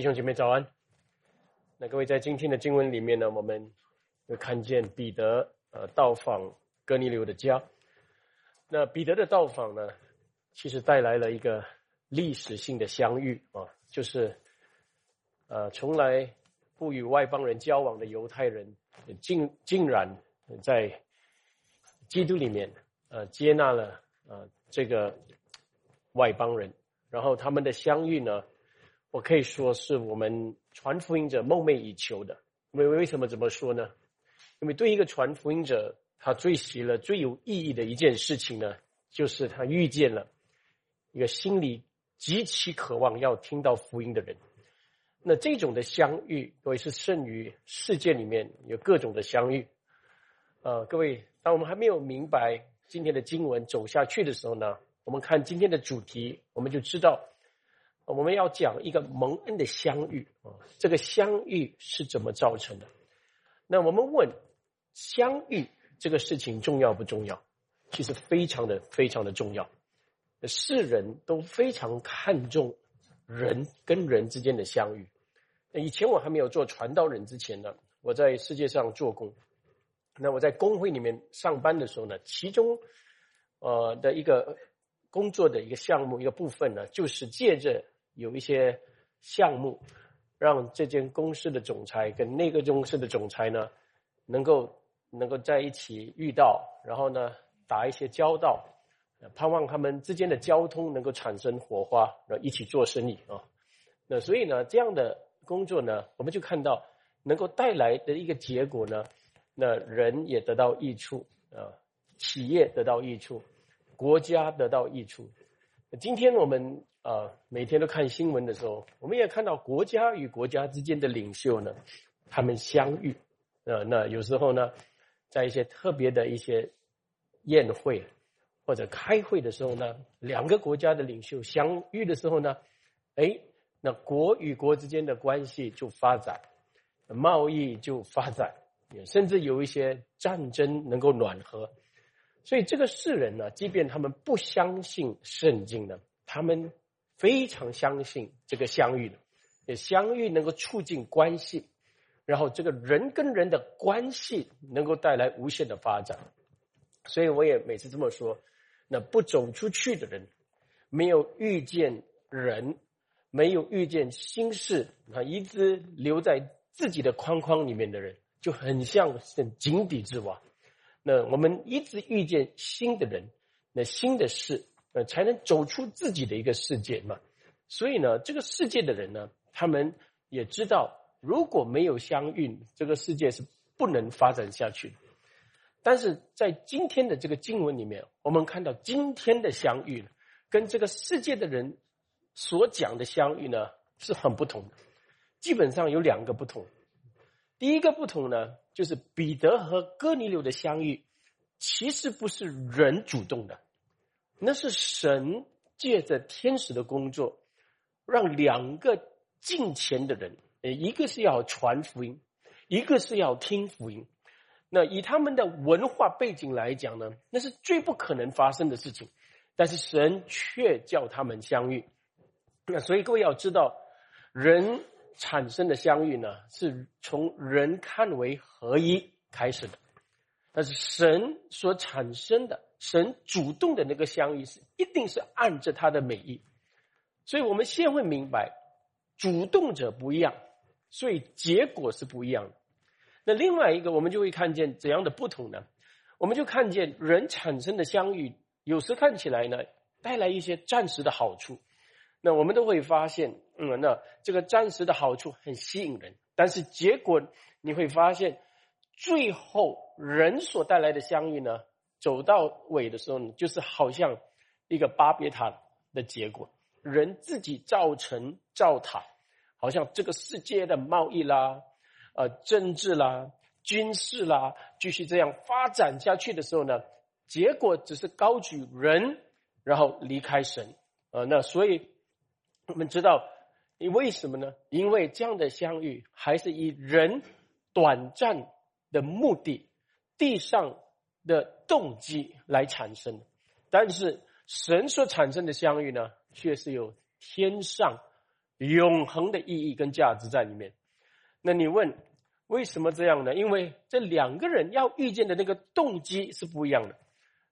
弟兄姐妹早安。那各位在今天的经文里面呢，我们会看见彼得呃到访哥尼流的家。那彼得的到访呢，其实带来了一个历史性的相遇啊，就是呃从来不与外邦人交往的犹太人，竟竟然在基督里面呃接纳了呃这个外邦人，然后他们的相遇呢。我可以说是我们传福音者梦寐以求的。为为什么这么说呢？因为对一个传福音者，他最喜乐、最有意义的一件事情呢，就是他遇见了一个心里极其渴望要听到福音的人。那这种的相遇，各位是胜于世界里面有各种的相遇。呃，各位，当我们还没有明白今天的经文走下去的时候呢，我们看今天的主题，我们就知道。我们要讲一个蒙恩的相遇啊，这个相遇是怎么造成的？那我们问，相遇这个事情重要不重要？其实非常的非常的重要。世人都非常看重人跟人之间的相遇。以前我还没有做传道人之前呢，我在世界上做工。那我在工会里面上班的时候呢，其中呃的一个工作的一个项目一个部分呢，就是借着。有一些项目，让这间公司的总裁跟那个公司的总裁呢，能够能够在一起遇到，然后呢打一些交道，盼望他们之间的交通能够产生火花，然后一起做生意啊。那所以呢，这样的工作呢，我们就看到能够带来的一个结果呢，那人也得到益处啊，企业得到益处，国家得到益处。今天我们。啊，每天都看新闻的时候，我们也看到国家与国家之间的领袖呢，他们相遇。呃，那有时候呢，在一些特别的一些宴会或者开会的时候呢，两个国家的领袖相遇的时候呢，哎，那国与国之间的关系就发展，贸易就发展，甚至有一些战争能够暖和。所以这个世人呢，即便他们不相信圣经呢，他们。非常相信这个相遇的，也相遇能够促进关系，然后这个人跟人的关系能够带来无限的发展，所以我也每次这么说，那不走出去的人，没有遇见人，没有遇见心事啊，一直留在自己的框框里面的人，就很像是井底之蛙。那我们一直遇见新的人，那新的事。呃，才能走出自己的一个世界嘛。所以呢，这个世界的人呢，他们也知道，如果没有相遇，这个世界是不能发展下去。但是在今天的这个经文里面，我们看到今天的相遇，跟这个世界的人所讲的相遇呢，是很不同的。基本上有两个不同。第一个不同呢，就是彼得和哥尼流的相遇，其实不是人主动的。那是神借着天使的工作，让两个近前的人，呃，一个是要传福音，一个是要听福音。那以他们的文化背景来讲呢，那是最不可能发生的事情。但是神却叫他们相遇。那所以各位要知道，人产生的相遇呢，是从人看为合一开始的。但是神所产生的。神主动的那个相遇是一定是按着他的美意，所以我们先会明白，主动者不一样，所以结果是不一样的。那另外一个，我们就会看见怎样的不同呢？我们就看见人产生的相遇，有时看起来呢带来一些暂时的好处，那我们都会发现，嗯，那这个暂时的好处很吸引人，但是结果你会发现，最后人所带来的相遇呢？走到尾的时候呢，就是好像一个巴别塔的结果，人自己造成造塔，好像这个世界的贸易啦、呃政治啦、军事啦，继续这样发展下去的时候呢，结果只是高举人，然后离开神，呃，那所以我们知道，因为什么呢？因为这样的相遇还是以人短暂的目的，地上。的动机来产生，但是神所产生的相遇呢，却是有天上永恒的意义跟价值在里面。那你问为什么这样呢？因为这两个人要遇见的那个动机是不一样的，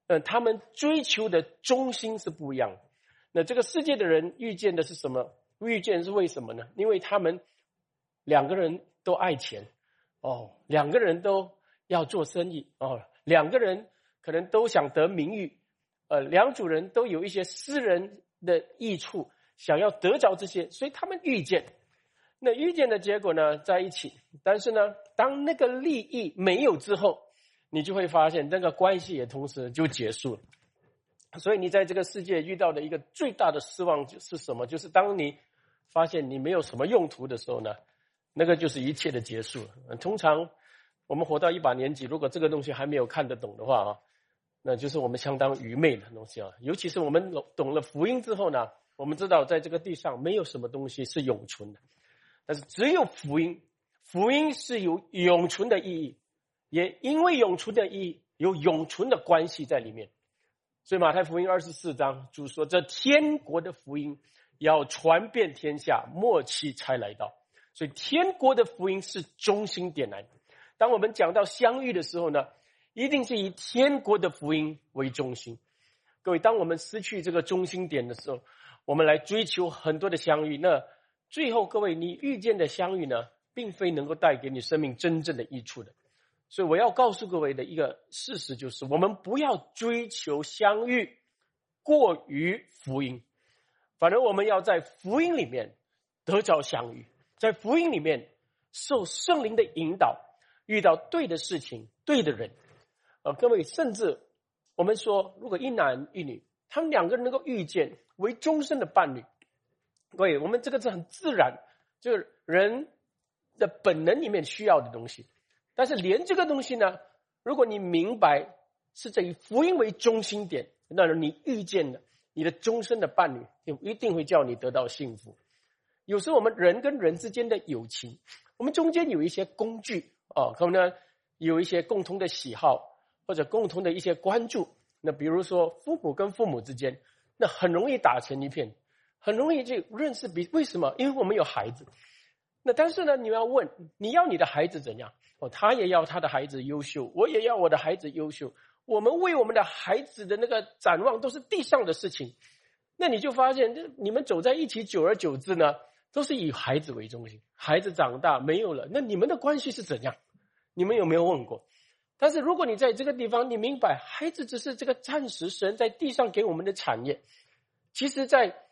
嗯，他们追求的中心是不一样的。那这个世界的人遇见的是什么？遇见是为什么呢？因为他们两个人都爱钱，哦，两个人都要做生意，哦，两个人可能都想得名誉，呃，两组人都有一些私人的益处，想要得着这些，所以他们遇见。那遇见的结果呢，在一起。但是呢，当那个利益没有之后，你就会发现那个关系也同时就结束了。所以你在这个世界遇到的一个最大的失望是什么？就是当你发现你没有什么用途的时候呢，那个就是一切的结束。通常我们活到一把年纪，如果这个东西还没有看得懂的话啊，那就是我们相当愚昧的东西啊。尤其是我们懂懂了福音之后呢，我们知道在这个地上没有什么东西是永存的。但是只有福音，福音是有永存的意义，也因为永存的意义有永存的关系在里面。所以马太福音二十四章就说：“这天国的福音要传遍天下，末期才来到。”所以天国的福音是中心点来的。当我们讲到相遇的时候呢，一定是以天国的福音为中心。各位，当我们失去这个中心点的时候，我们来追求很多的相遇，那。最后，各位，你遇见的相遇呢，并非能够带给你生命真正的益处的。所以，我要告诉各位的一个事实就是：我们不要追求相遇过于福音，反而我们要在福音里面得着相遇，在福音里面受圣灵的引导，遇到对的事情、对的人。呃，各位，甚至我们说，如果一男一女，他们两个人能够遇见为终身的伴侣。各位，我们这个是很自然，就是人的本能里面需要的东西。但是连这个东西呢，如果你明白是在以福音为中心点，那你遇见了你的终身的伴侣，就一定会叫你得到幸福。有时候我们人跟人之间的友情，我们中间有一些工具哦，可能有一些共同的喜好或者共同的一些关注。那比如说父母跟父母之间，那很容易打成一片。很容易就认识比为什么？因为我们有孩子。那但是呢，你要问你要你的孩子怎样？哦，他也要他的孩子优秀，我也要我的孩子优秀。我们为我们的孩子的那个展望都是地上的事情。那你就发现，这你们走在一起，久而久之呢，都是以孩子为中心。孩子长大没有了，那你们的关系是怎样？你们有没有问过？但是如果你在这个地方，你明白，孩子只是这个暂时神在地上给我们的产业，其实，在。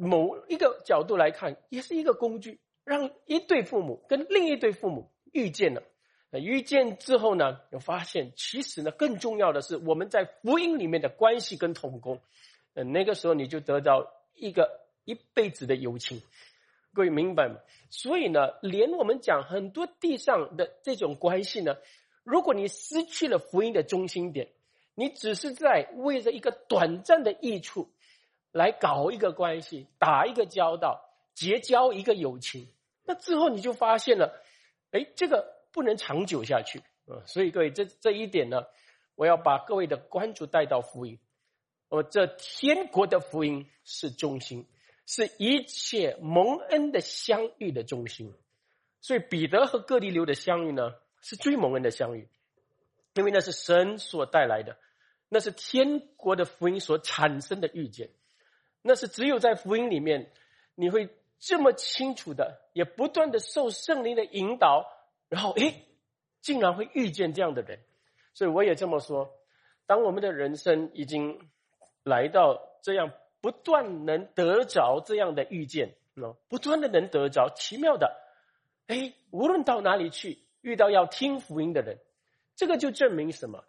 某一个角度来看，也是一个工具，让一对父母跟另一对父母遇见了。那遇见之后呢，又发现其实呢，更重要的是我们在福音里面的关系跟同工。呃，那个时候你就得到一个一辈子的友情。各位明白吗？所以呢，连我们讲很多地上的这种关系呢，如果你失去了福音的中心点，你只是在为着一个短暂的益处。来搞一个关系，打一个交道，结交一个友情，那之后你就发现了，哎，这个不能长久下去啊！所以各位，这这一点呢，我要把各位的关注带到福音。我，这天国的福音是中心，是一切蒙恩的相遇的中心。所以彼得和各地流的相遇呢，是最蒙恩的相遇，因为那是神所带来的，那是天国的福音所产生的遇见。那是只有在福音里面，你会这么清楚的，也不断的受圣灵的引导，然后诶，竟然会遇见这样的人。所以我也这么说：，当我们的人生已经来到这样不断能得着这样的遇见，喏，不断的能得着奇妙的，哎，无论到哪里去，遇到要听福音的人，这个就证明什么？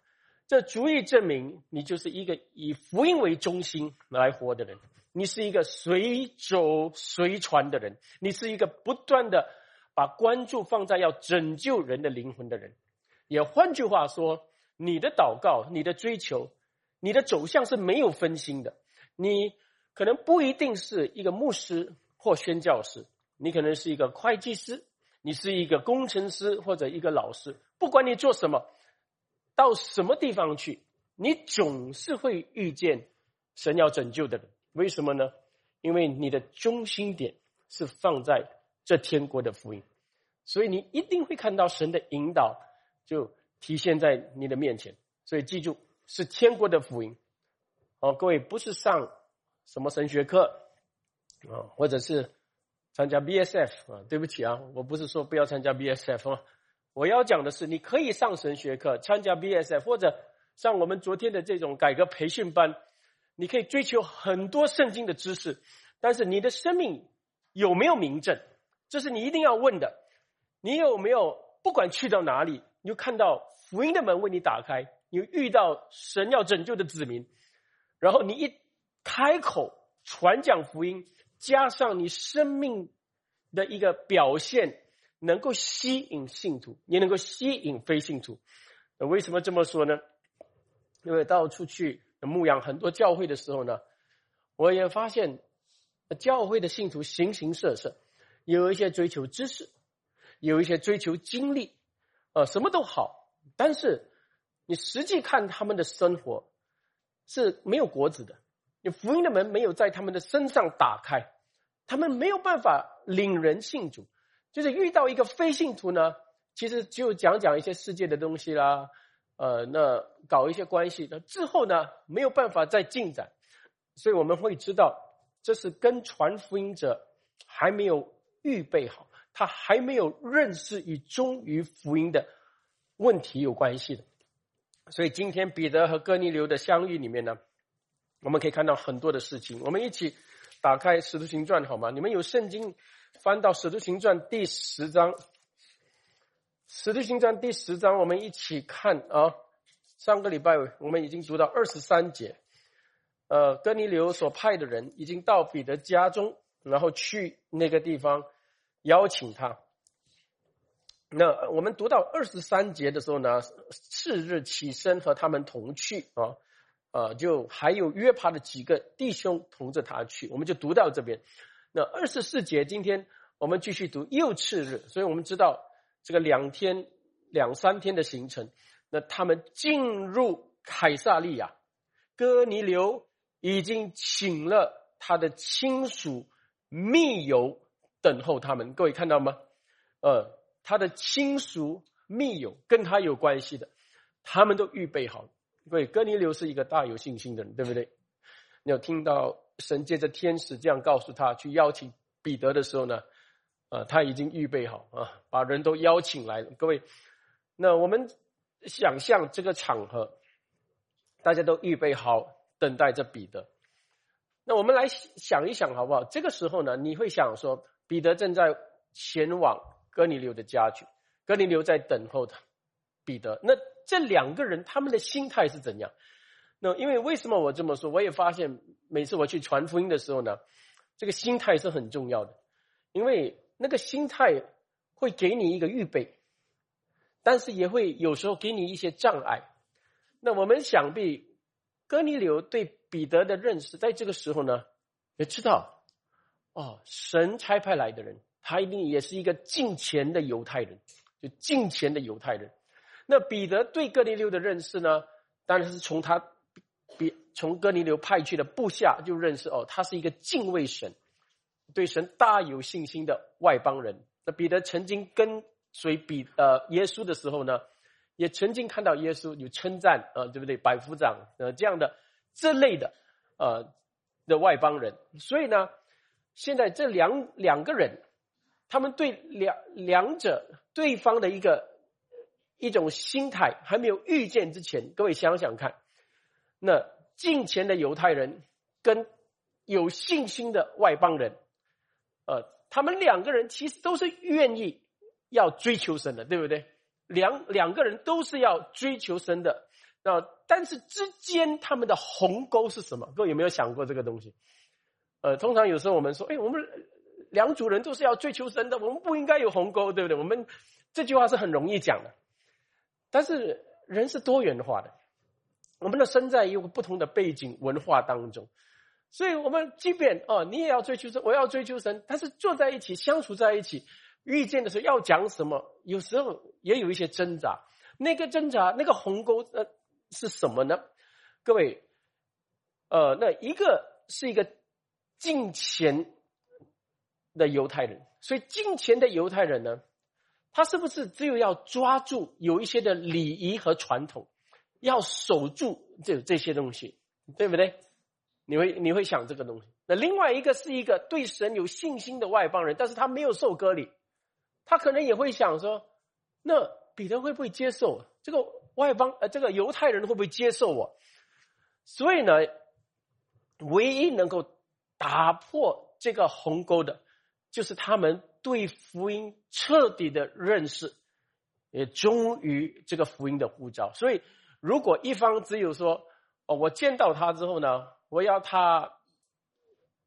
这足以证明你就是一个以福音为中心来活的人。你是一个随走随传的人，你是一个不断的把关注放在要拯救人的灵魂的人。也换句话说，你的祷告、你的追求、你的走向是没有分心的。你可能不一定是一个牧师或宣教师，你可能是一个会计师，你是一个工程师或者一个老师。不管你做什么，到什么地方去，你总是会遇见神要拯救的人。为什么呢？因为你的中心点是放在这天国的福音，所以你一定会看到神的引导就体现在你的面前。所以记住，是天国的福音。哦，各位不是上什么神学课啊，或者是参加 BSF 啊？对不起啊，我不是说不要参加 BSF 啊。我要讲的是，你可以上神学课，参加 BSF，或者像我们昨天的这种改革培训班，你可以追求很多圣经的知识。但是你的生命有没有明证？这是你一定要问的。你有没有不管去到哪里，你就看到福音的门为你打开，你遇到神要拯救的子民，然后你一开口传讲福音，加上你生命的一个表现。能够吸引信徒，也能够吸引非信徒。为什么这么说呢？因为到处去牧养很多教会的时候呢，我也发现教会的信徒形形色色，有一些追求知识，有一些追求经历，呃，什么都好。但是你实际看他们的生活是没有果子的，你福音的门没有在他们的身上打开，他们没有办法领人信主。就是遇到一个非信徒呢，其实就讲讲一些世界的东西啦，呃，那搞一些关系，那之后呢没有办法再进展，所以我们会知道这是跟传福音者还没有预备好，他还没有认识与忠于福音的问题有关系的。所以今天彼得和哥尼流的相遇里面呢，我们可以看到很多的事情。我们一起打开《使徒行传》好吗？你们有圣经？翻到《使徒行传》第十章，《使徒行传》第十章，我们一起看啊。上个礼拜我们已经读到二十三节，呃，哥尼流所派的人已经到彼得家中，然后去那个地方邀请他。那我们读到二十三节的时候呢，次日起身和他们同去啊，呃，就还有约帕的几个弟兄同着他去，我们就读到这边。那二十四节，今天我们继续读又次日，所以我们知道这个两天、两三天的行程。那他们进入凯撒利亚，哥尼流已经请了他的亲属、密友等候他们。各位看到吗？呃，他的亲属、密友跟他有关系的，他们都预备好。各位，哥尼流是一个大有信心的人，对不对？你有听到？神借着天使这样告诉他去邀请彼得的时候呢，呃，他已经预备好啊，把人都邀请来了。各位，那我们想象这个场合，大家都预备好等待着彼得。那我们来想一想好不好？这个时候呢，你会想说，彼得正在前往哥尼流的家具，哥尼流在等候他。彼得，那这两个人他们的心态是怎样？那因为为什么我这么说？我也发现每次我去传福音的时候呢，这个心态是很重要的，因为那个心态会给你一个预备，但是也会有时候给你一些障碍。那我们想必哥尼流对彼得的认识，在这个时候呢，也知道哦，神差派来的人，他一定也是一个敬虔的犹太人，就敬虔的犹太人。那彼得对哥尼流的认识呢，当然是从他。比从哥尼流派去的部下就认识哦，他是一个敬畏神、对神大有信心的外邦人。那彼得曾经跟随比呃耶稣的时候呢，也曾经看到耶稣有称赞啊，对不对？百夫长呃这样的这类的呃的外邦人。所以呢，现在这两两个人，他们对两两者对方的一个一种心态还没有遇见之前，各位想想看。那近前的犹太人跟有信心的外邦人，呃，他们两个人其实都是愿意要追求神的，对不对？两两个人都是要追求神的，那但是之间他们的鸿沟是什么？各位有没有想过这个东西？呃，通常有时候我们说，哎，我们两组人都是要追求神的，我们不应该有鸿沟，对不对？我们这句话是很容易讲的，但是人是多元化的。我们的身在一个不同的背景文化当中，所以我们即便哦，你也要追求神，我要追求神，但是坐在一起相处在一起，遇见的时候要讲什么，有时候也有一些挣扎。那个挣扎，那个鸿沟，呃，是什么呢？各位，呃，那一个是一个金钱的犹太人。所以金钱的犹太人呢，他是不是只有要抓住有一些的礼仪和传统，要守住这这些东西，对不对？你会你会想这个东西。那另外一个是一个对神有信心的外邦人，但是他没有受割礼，他可能也会想说，那彼得会不会接受这个外邦呃这个犹太人会不会接受我？所以呢，唯一能够打破这个鸿沟的，就是他们对福音彻底的认识，也忠于这个福音的呼召。所以，如果一方只有说，哦，我见到他之后呢，我要他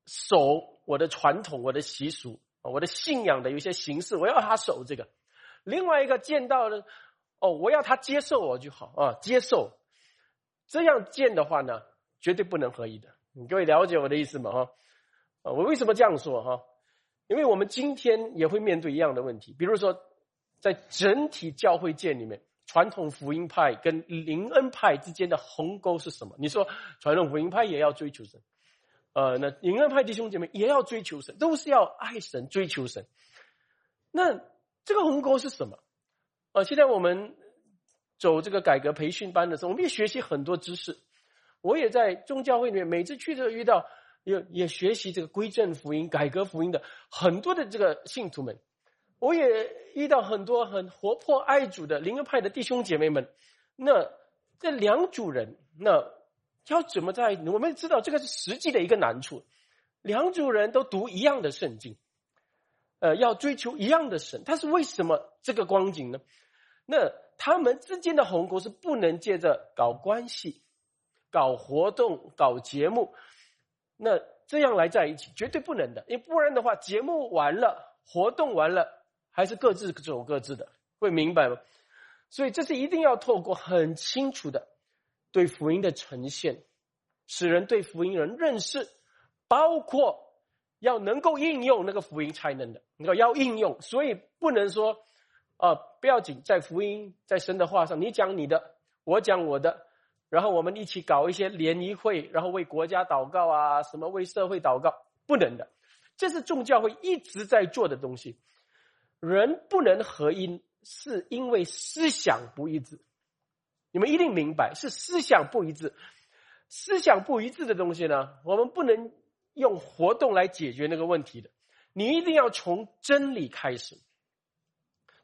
守我的传统、我的习俗、我的信仰的有些形式，我要他守这个；另外一个见到的，哦，我要他接受我就好啊，接受。这样见的话呢，绝对不能合一的。你各位了解我的意思吗？哈，我为什么这样说？哈，因为我们今天也会面对一样的问题。比如说，在整体教会界里面，传统福音派跟灵恩派之间的鸿沟是什么？你说，传统福音派也要追求神，呃，那灵恩派弟兄姐妹也要追求神，都是要爱神、追求神。那这个鸿沟是什么？呃，现在我们。走这个改革培训班的时候，我们也学习很多知识。我也在宗教会里面，每次去都遇到，也也学习这个归正福音、改革福音的很多的这个信徒们。我也遇到很多很活泼爱主的灵恩派的弟兄姐妹们。那这两组人，那要怎么在？我们知道这个是实际的一个难处。两组人都读一样的圣经，呃，要追求一样的神，但是为什么这个光景呢？那？他们之间的鸿沟是不能借着搞关系、搞活动、搞节目，那这样来在一起，绝对不能的。因为不然的话，节目完了，活动完了，还是各自走各自的，会明白吗？所以这是一定要透过很清楚的对福音的呈现，使人对福音人认识，包括要能够应用那个福音才能的，你要要应用，所以不能说。啊，不要紧，在福音在神的话上，你讲你的，我讲我的，然后我们一起搞一些联谊会，然后为国家祷告啊，什么为社会祷告，不能的，这是众教会一直在做的东西。人不能合一，是因为思想不一致。你们一定明白，是思想不一致。思想不一致的东西呢，我们不能用活动来解决那个问题的。你一定要从真理开始。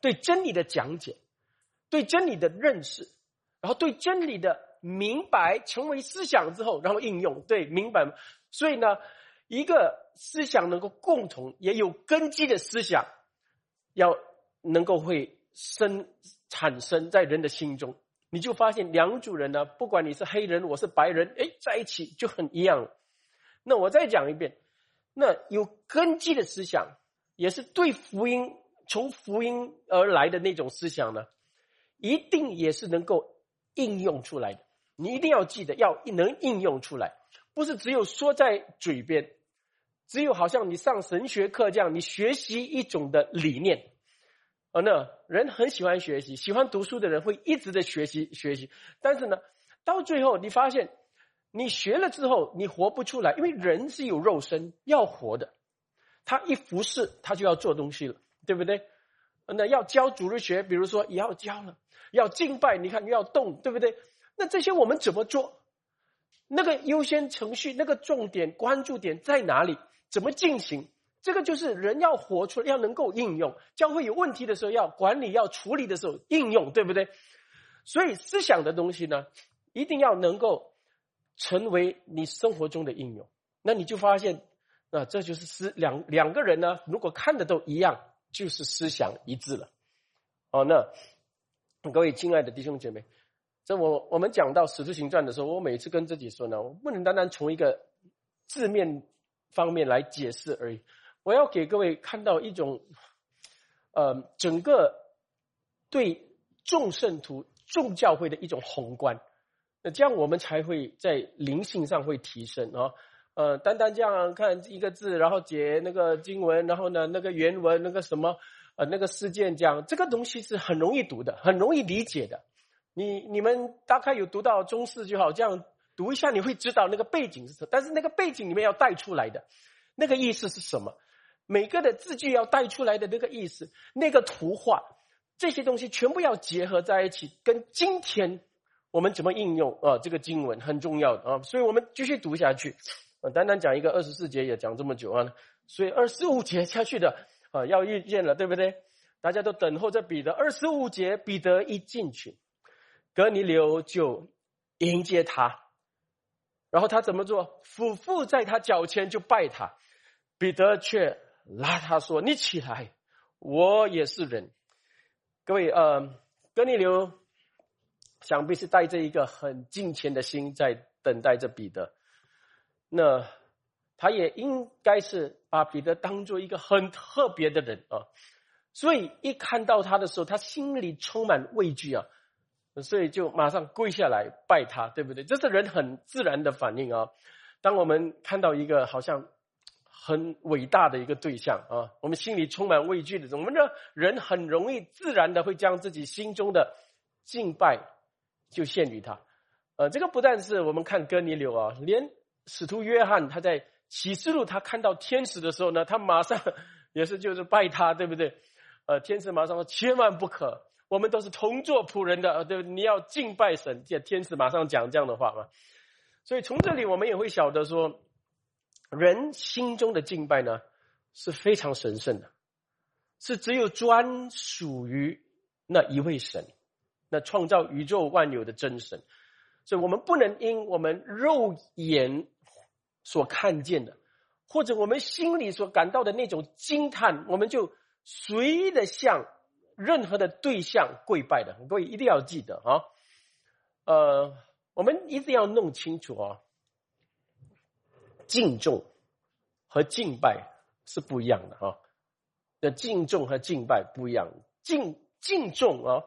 对真理的讲解，对真理的认识，然后对真理的明白，成为思想之后，然后应用。对，明白。所以呢，一个思想能够共同也有根基的思想，要能够会生产生在人的心中，你就发现两组人呢，不管你是黑人，我是白人，哎，在一起就很一样。那我再讲一遍，那有根基的思想，也是对福音。从福音而来的那种思想呢，一定也是能够应用出来的。你一定要记得，要能应用出来，不是只有说在嘴边，只有好像你上神学课这样，你学习一种的理念。啊，那人很喜欢学习，喜欢读书的人会一直的学习学习，但是呢，到最后你发现，你学了之后你活不出来，因为人是有肉身要活的，他一服侍他就要做东西了。对不对？那要教主日学，比如说也要教了，要敬拜，你看你要动，对不对？那这些我们怎么做？那个优先程序，那个重点关注点在哪里？怎么进行？这个就是人要活出，要能够应用。教会有问题的时候，要管理，要处理的时候应用，对不对？所以思想的东西呢，一定要能够成为你生活中的应用。那你就发现，啊，这就是思两两个人呢，如果看的都一样。就是思想一致了，哦，那各位亲爱的弟兄姐妹，这我我们讲到《使徒行传》的时候，我每次跟自己说呢，我不能单单从一个字面方面来解释而已，我要给各位看到一种，呃，整个对众圣徒、众教会的一种宏观，那这样我们才会在灵性上会提升啊。呃，单单这样看一个字，然后解那个经文，然后呢，那个原文那个什么，呃，那个事件讲这个东西是很容易读的，很容易理解的。你你们大概有读到中世就好，这样读一下，你会知道那个背景是什么。但是那个背景里面要带出来的那个意思是什么？每个的字句要带出来的那个意思，那个图画，这些东西全部要结合在一起，跟今天我们怎么应用啊？这个经文很重要的啊，所以我们继续读下去。啊，单单讲一个二十四节也讲这么久啊，所以二十五节下去的啊，要遇见了，对不对？大家都等候着彼得。二十五节，彼得一进去，格尼流就迎接他，然后他怎么做？俯伏在他脚前就拜他。彼得却拉他说：“你起来，我也是人。”各位，呃，格尼流想必是带着一个很敬虔的心在等待着彼得。那他也应该是把彼得当做一个很特别的人啊，所以一看到他的时候，他心里充满畏惧啊，所以就马上跪下来拜他，对不对？这是人很自然的反应啊。当我们看到一个好像很伟大的一个对象啊，我们心里充满畏惧的，我们的人很容易自然的会将自己心中的敬拜就献于他。呃，这个不但是我们看哥尼流啊，连。使徒约翰他在启示录，他看到天使的时候呢，他马上 也是就是拜他，对不对？呃，天使马上说：“千万不可，我们都是同做仆人的，对不对？你要敬拜神。”这天使马上讲这样的话嘛。所以从这里我们也会晓得说，人心中的敬拜呢是非常神圣的，是只有专属于那一位神，那创造宇宙万有的真神。所以我们不能因我们肉眼。所看见的，或者我们心里所感到的那种惊叹，我们就随意的向任何的对象跪拜的。各位一定要记得啊，呃，我们一定要弄清楚啊，敬重和敬拜是不一样的啊。那敬重和敬拜不一样，敬敬重啊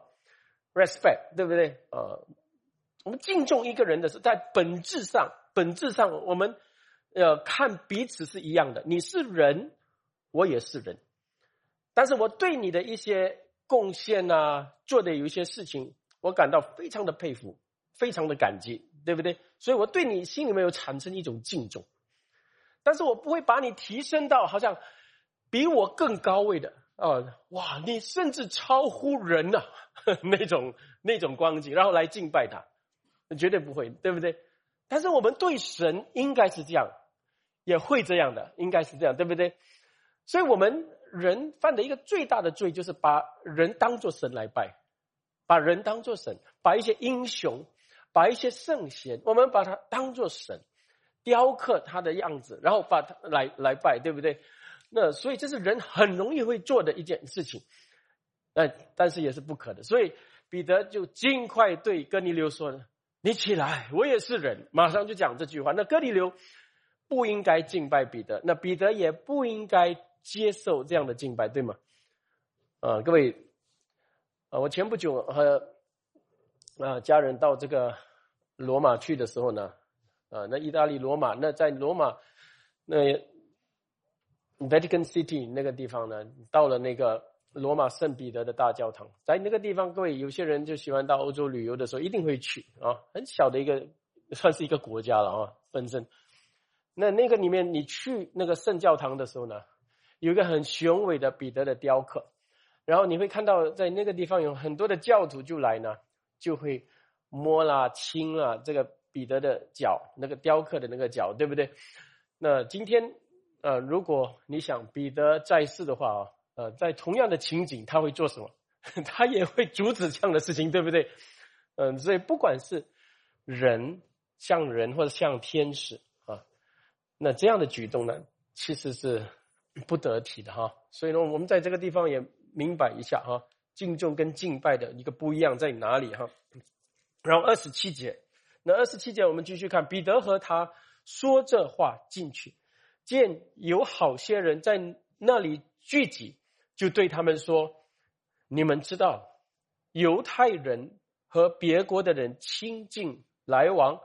，respect，对不对？呃，我们敬重一个人的是在本质上，本质上我们。要看彼此是一样的，你是人，我也是人，但是我对你的一些贡献啊，做的有一些事情，我感到非常的佩服，非常的感激，对不对？所以我对你心里面有产生一种敬重，但是我不会把你提升到好像比我更高位的哦，哇，你甚至超乎人呐 那种那种光景，然后来敬拜他，绝对不会，对不对？但是我们对神应该是这样。也会这样的，应该是这样，对不对？所以，我们人犯的一个最大的罪，就是把人当做神来拜，把人当做神，把一些英雄，把一些圣贤，我们把他当做神，雕刻他的样子，然后把他来来拜，对不对？那所以，这是人很容易会做的一件事情，呃，但是也是不可的。所以，彼得就尽快对哥尼流说：“你起来，我也是人。”马上就讲这句话。那哥尼流。不应该敬拜彼得，那彼得也不应该接受这样的敬拜，对吗？啊，各位，啊，我前不久和啊家人到这个罗马去的时候呢，啊，那意大利罗马，那在罗马那 Vatican City 那个地方呢，到了那个罗马圣彼得的大教堂，在那个地方，各位有些人就喜欢到欧洲旅游的时候一定会去啊，很小的一个，算是一个国家了啊，本身。那那个里面，你去那个圣教堂的时候呢，有一个很雄伟的彼得的雕刻，然后你会看到在那个地方有很多的教徒就来呢，就会摸啦、亲啦这个彼得的脚，那个雕刻的那个脚，对不对？那今天，呃，如果你想彼得在世的话啊，呃，在同样的情景，他会做什么？他也会阻止这样的事情，对不对？嗯，所以不管是人像人或者像天使啊。那这样的举动呢，其实是不得体的哈。所以呢，我们在这个地方也明白一下哈，敬重跟敬拜的一个不一样在哪里哈。然后二十七节，那二十七节我们继续看，彼得和他说这话进去，见有好些人在那里聚集，就对他们说：“你们知道，犹太人和别国的人亲近来往，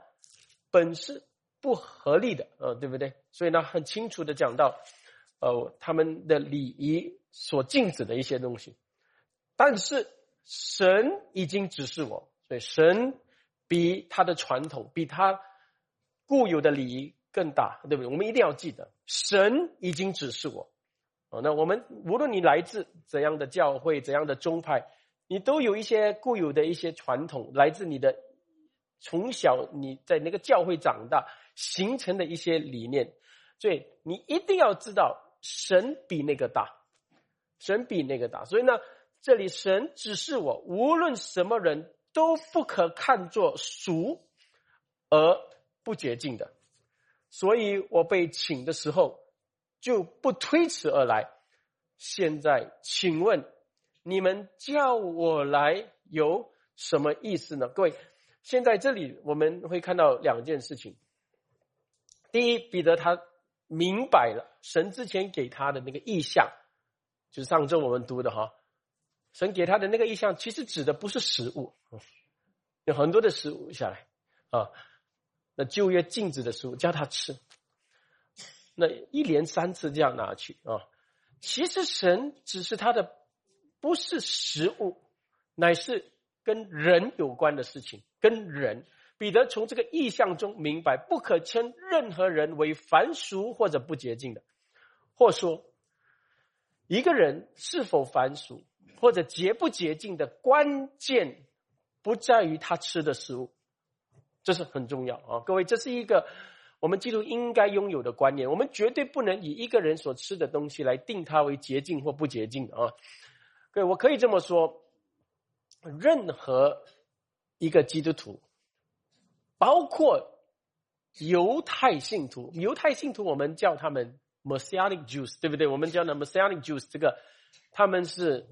本是。”不合理的，呃，对不对？所以呢，很清楚的讲到，呃，他们的礼仪所禁止的一些东西。但是神已经指示我，所以神比他的传统，比他固有的礼仪更大，对不对？我们一定要记得，神已经指示我，哦，那我们无论你来自怎样的教会、怎样的宗派，你都有一些固有的一些传统，来自你的从小你在那个教会长大形成的一些理念，所以你一定要知道神比那个大，神比那个大。所以呢，这里神指示我，无论什么人都不可看作俗而不洁净的。所以我被请的时候。就不推迟而来。现在，请问你们叫我来有什么意思呢？各位，现在这里我们会看到两件事情。第一，彼得他明白了神之前给他的那个意象，就是上周我们读的哈，神给他的那个意象，其实指的不是食物，有很多的食物下来啊，那旧约禁止的食物叫他吃。那一连三次这样拿去啊，其实神只是他的，不是食物，乃是跟人有关的事情。跟人，彼得从这个意象中明白，不可称任何人为凡俗或者不洁净的，或说，一个人是否凡俗或者洁不洁净的关键，不在于他吃的食物，这是很重要啊，各位，这是一个。我们基督应该拥有的观念，我们绝对不能以一个人所吃的东西来定他为洁净或不洁净的啊！各位，我可以这么说：任何一个基督徒，包括犹太信徒，犹太信徒我们叫他们 Messianic Jews，对不对？我们叫呢 Messianic Jews，这个他们是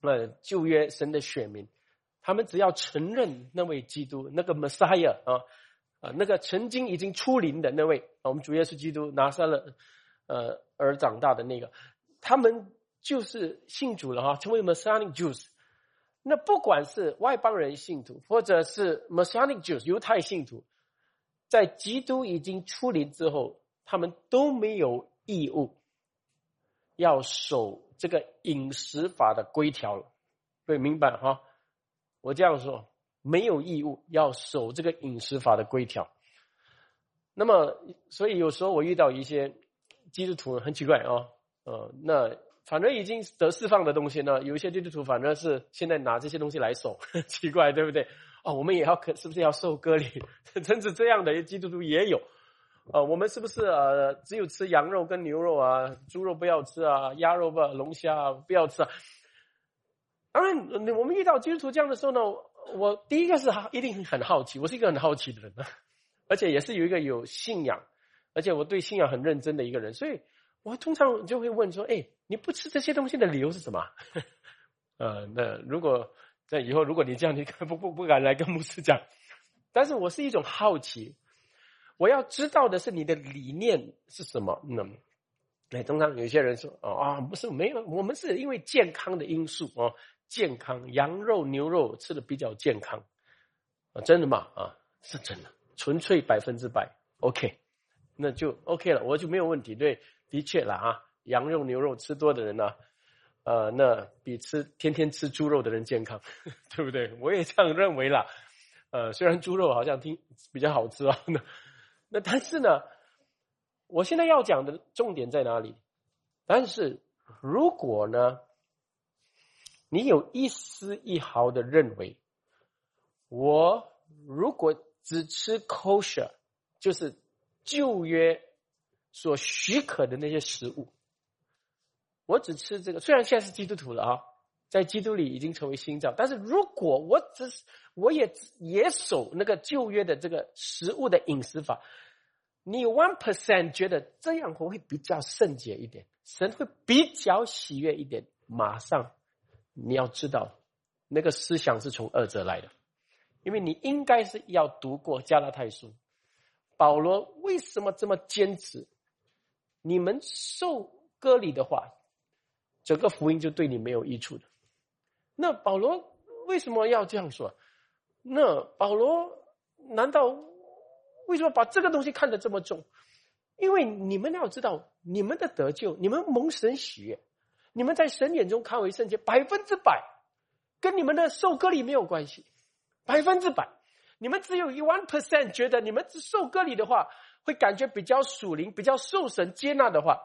呃旧约神的选民，他们只要承认那位基督，那个 Messiah 啊。啊，那个曾经已经出灵的那位，我们主耶稣基督拿撒勒，呃，而长大的那个，他们就是信主了哈，成为 Messianic Jews。那不管是外邦人信徒，或者是 Messianic Jews 犹太信徒，在基督已经出临之后，他们都没有义务要守这个饮食法的规条了。对，明白哈？我这样说。没有义务要守这个饮食法的规条。那么，所以有时候我遇到一些基督徒很奇怪啊，呃，那反正已经得释放的东西呢，有一些基督徒反正是现在拿这些东西来守，奇怪对不对？哦，我们也要可是不是要受割礼？甚至这样的基督徒也有。呃，我们是不是呃只有吃羊肉跟牛肉啊，猪肉不要吃啊，鸭肉不龙虾不要吃啊？当然，我们遇到基督徒这样的时候呢。我第一个是，一定很好奇。我是一个很好奇的人，而且也是有一个有信仰，而且我对信仰很认真的一个人。所以我通常就会问说：“哎，你不吃这些东西的理由是什么？” 呃，那如果在以后，如果你这样，你 不不不敢来跟牧师讲。但是我是一种好奇，我要知道的是你的理念是什么。那哎，通常有些人说：“哦啊，不是没有，我们是因为健康的因素哦。”健康羊肉牛肉吃的比较健康啊，真的吗？啊，是真的，纯粹百分之百 OK，那就 OK 了，我就没有问题。对，的确了啊，羊肉牛肉吃多的人呢，呃，那比吃天天吃猪肉的人健康，对不对？我也这样认为啦。呃，虽然猪肉好像听比较好吃啊，那那但是呢，我现在要讲的重点在哪里？但是如果呢？你有一丝一毫的认为，我如果只吃 kosher，就是旧约所许可的那些食物，我只吃这个。虽然现在是基督徒了啊，在基督里已经成为新造，但是如果我只是我也也守那个旧约的这个食物的饮食法，你 one percent 觉得这样会比较圣洁一点，神会比较喜悦一点，马上。你要知道，那个思想是从二者来的，因为你应该是要读过加拉太书。保罗为什么这么坚持？你们受割礼的话，整个福音就对你没有益处的。那保罗为什么要这样说？那保罗难道为什么把这个东西看得这么重？因为你们要知道，你们的得救，你们蒙神喜悦。你们在神眼中看为圣洁，百分之百，跟你们的受割礼没有关系，百分之百。你们只有一 one percent 觉得你们受割礼的话，会感觉比较属灵，比较受神接纳的话，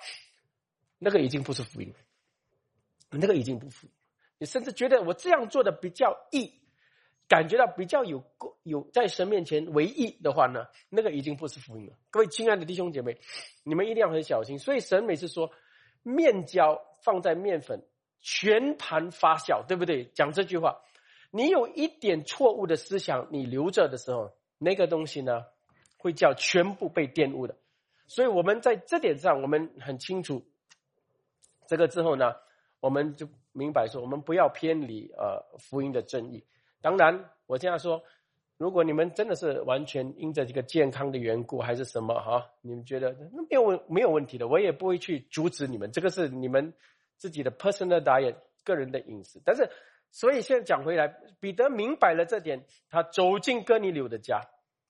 那个已经不是福音，那个已经不福。你甚至觉得我这样做的比较义，感觉到比较有有在神面前为义的话呢，那个已经不是福音了。各位亲爱的弟兄姐妹，你们一定要很小心。所以神每次说面胶放在面粉，全盘发酵，对不对？讲这句话，你有一点错误的思想，你留着的时候，那个东西呢，会叫全部被玷污的。所以我们在这点上，我们很清楚。这个之后呢，我们就明白说，我们不要偏离呃福音的正义。当然，我这样说，如果你们真的是完全因着这个健康的缘故，还是什么哈，你们觉得那没有问没有问题的，我也不会去阻止你们。这个是你们自己的 personal diet 个人的饮食。但是，所以现在讲回来，彼得明白了这点，他走进哥尼流的家，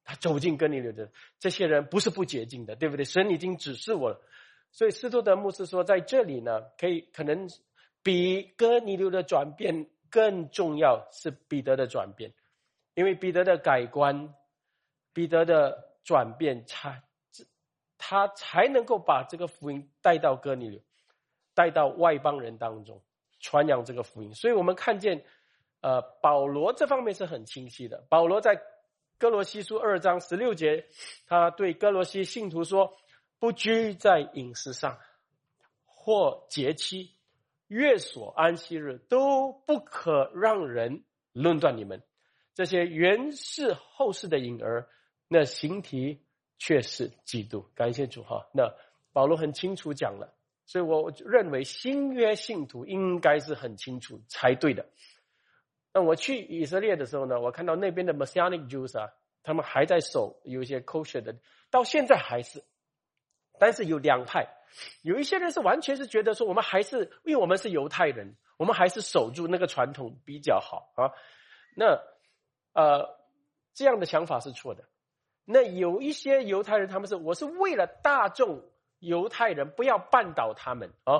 他走进哥尼流的这些人不是不洁净的，对不对？神已经指示我了。所以斯多德牧师说，在这里呢，可以可能比哥尼流的转变更重要是彼得的转变，因为彼得的改观，彼得的转变才他才能够把这个福音带到哥尼流，带到外邦人当中传扬这个福音。所以我们看见，呃，保罗这方面是很清晰的。保罗在哥罗西书二章十六节，他对哥罗西信徒说。不拘在饮食上，或节期、月所、安息日，都不可让人论断你们。这些原是后世的影儿，那形体却是基督。感谢主哈。那保罗很清楚讲了，所以我认为新约信徒应该是很清楚才对的。那我去以色列的时候呢，我看到那边的 Messianic Jews 啊，他们还在守有一些 kosher 的，到现在还是。但是有两派，有一些人是完全是觉得说，我们还是因为我们是犹太人，我们还是守住那个传统比较好啊。那呃，这样的想法是错的。那有一些犹太人，他们是我是为了大众犹太人不要绊倒他们啊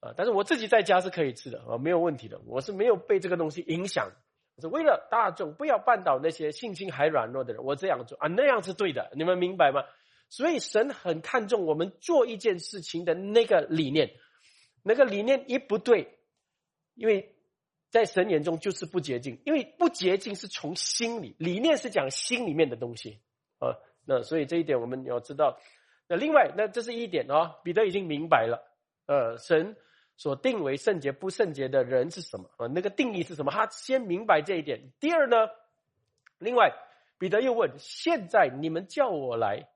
啊！但是我自己在家是可以吃的啊，没有问题的。我是没有被这个东西影响，是为了大众不要绊倒那些信心还软弱的人，我这样做啊，那样是对的。你们明白吗？所以神很看重我们做一件事情的那个理念，那个理念一不对，因为在神眼中就是不洁净，因为不洁净是从心里，理念是讲心里面的东西啊。那所以这一点我们要知道。那另外，那这是一点啊，彼得已经明白了，呃，神所定为圣洁不圣洁的人是什么啊？那个定义是什么？他先明白这一点。第二呢，另外彼得又问：现在你们叫我来？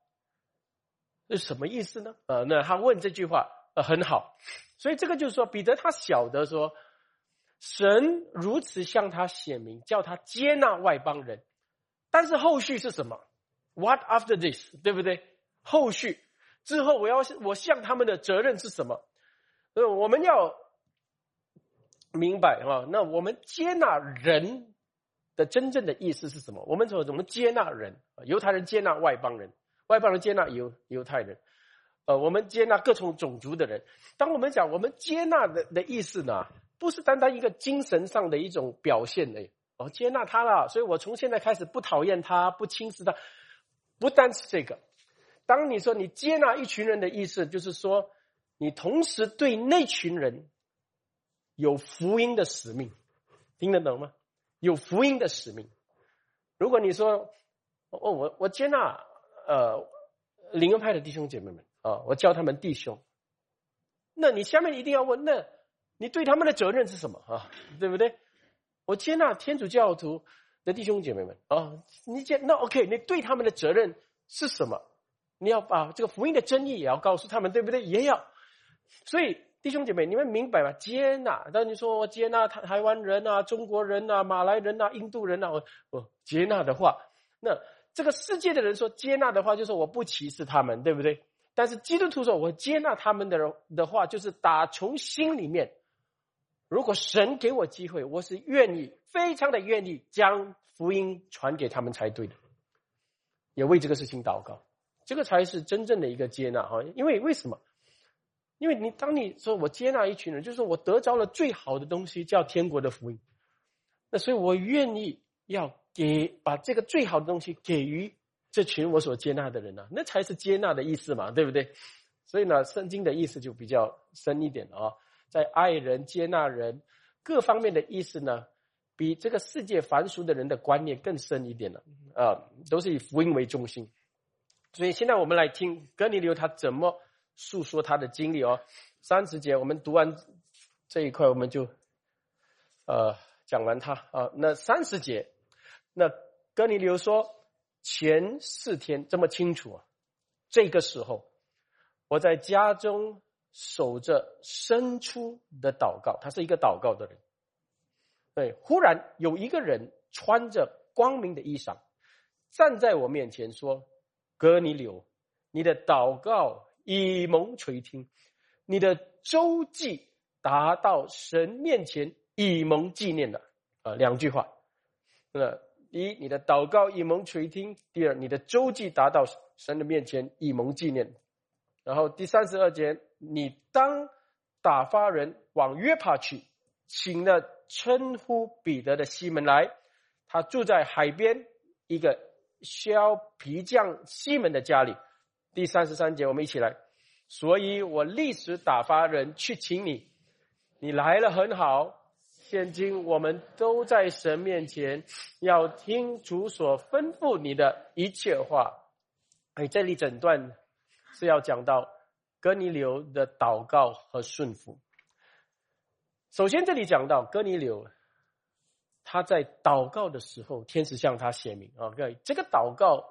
是什么意思呢？呃，那他问这句话，呃，很好，所以这个就是说，彼得他晓得说，神如此向他显明，叫他接纳外邦人，但是后续是什么？What after this？对不对？后续之后，我要我向他们的责任是什么？呃，我们要明白啊，那我们接纳人的真正的意思是什么？我们怎么怎么接纳人？犹太人接纳外邦人。外邦人接纳犹犹太人，呃，我们接纳各种种族的人。当我们讲我们接纳的的意思呢，不是单单一个精神上的一种表现嘞。哦，接纳他了，所以我从现在开始不讨厌他，不轻视他，不单是这个。当你说你接纳一群人的意思，就是说你同时对那群人有福音的使命，听得懂吗？有福音的使命。如果你说，哦，我我接纳。呃，灵恩派的弟兄姐妹们啊，我叫他们弟兄。那你下面一定要问，那你对他们的责任是什么啊？对不对？我接纳天主教徒的弟兄姐妹们啊，你接那 OK，你对他们的责任是什么？你要把这个福音的真意也要告诉他们，对不对？也要。所以弟兄姐妹，你们明白吗？接纳，当你说我接纳台台湾人啊、中国人啊、马来人啊、印度人啊，我我接纳的话，那。这个世界的人说接纳的话，就是我不歧视他们，对不对？但是基督徒说我接纳他们的人的话，就是打从心里面。如果神给我机会，我是愿意，非常的愿意将福音传给他们才对。也为这个事情祷告，这个才是真正的一个接纳哈。因为为什么？因为你当你说我接纳一群人，就是我得着了最好的东西，叫天国的福音。那所以我愿意要。给把这个最好的东西给予这群我所接纳的人呢，那才是接纳的意思嘛，对不对？所以呢，圣经的意思就比较深一点了啊，在爱人、接纳人各方面的意思呢，比这个世界凡俗的人的观念更深一点了啊，都是以福音为中心。所以现在我们来听哥尼流他怎么诉说他的经历哦。三十节我们读完这一块，我们就呃讲完他啊。那三十节，那哥尼流说前四天这么清楚啊，这个时候我在家中守着伸出的祷告，他是一个祷告的人。对，忽然有一个人穿着光明的衣裳站在我面前说。哥尼流，你的祷告以蒙垂听，你的周记达到神面前以蒙纪念的啊，两句话。那一，你的祷告以蒙垂听；第二，你的周记达到神的面前以蒙纪念。然后第三十二节，你当打发人往约帕去，请了称呼彼得的西门来，他住在海边一个。削皮匠西门的家里，第三十三节，我们一起来。所以我立时打发人去请你，你来了很好。现今我们都在神面前，要听主所吩咐你的一切话。哎，这里整段是要讲到哥尼流的祷告和顺服。首先，这里讲到哥尼流。他在祷告的时候，天使向他显明啊，各位，这个祷告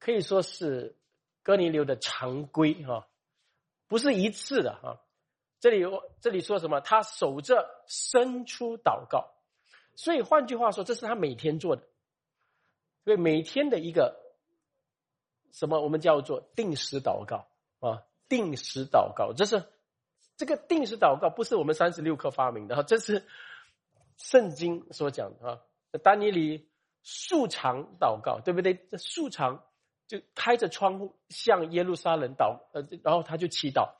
可以说是哥尼流的常规哈，不是一次的哈。这里这里说什么？他守着伸出祷告，所以换句话说，这是他每天做的，所以每天的一个什么我们叫做定时祷告啊，定时祷告，这是这个定时祷告不是我们三十六课发明的，这是。圣经所讲的啊，丹尼里素常祷告，对不对？这素常就开着窗户向耶路撒冷祷，呃，然后他就祈祷。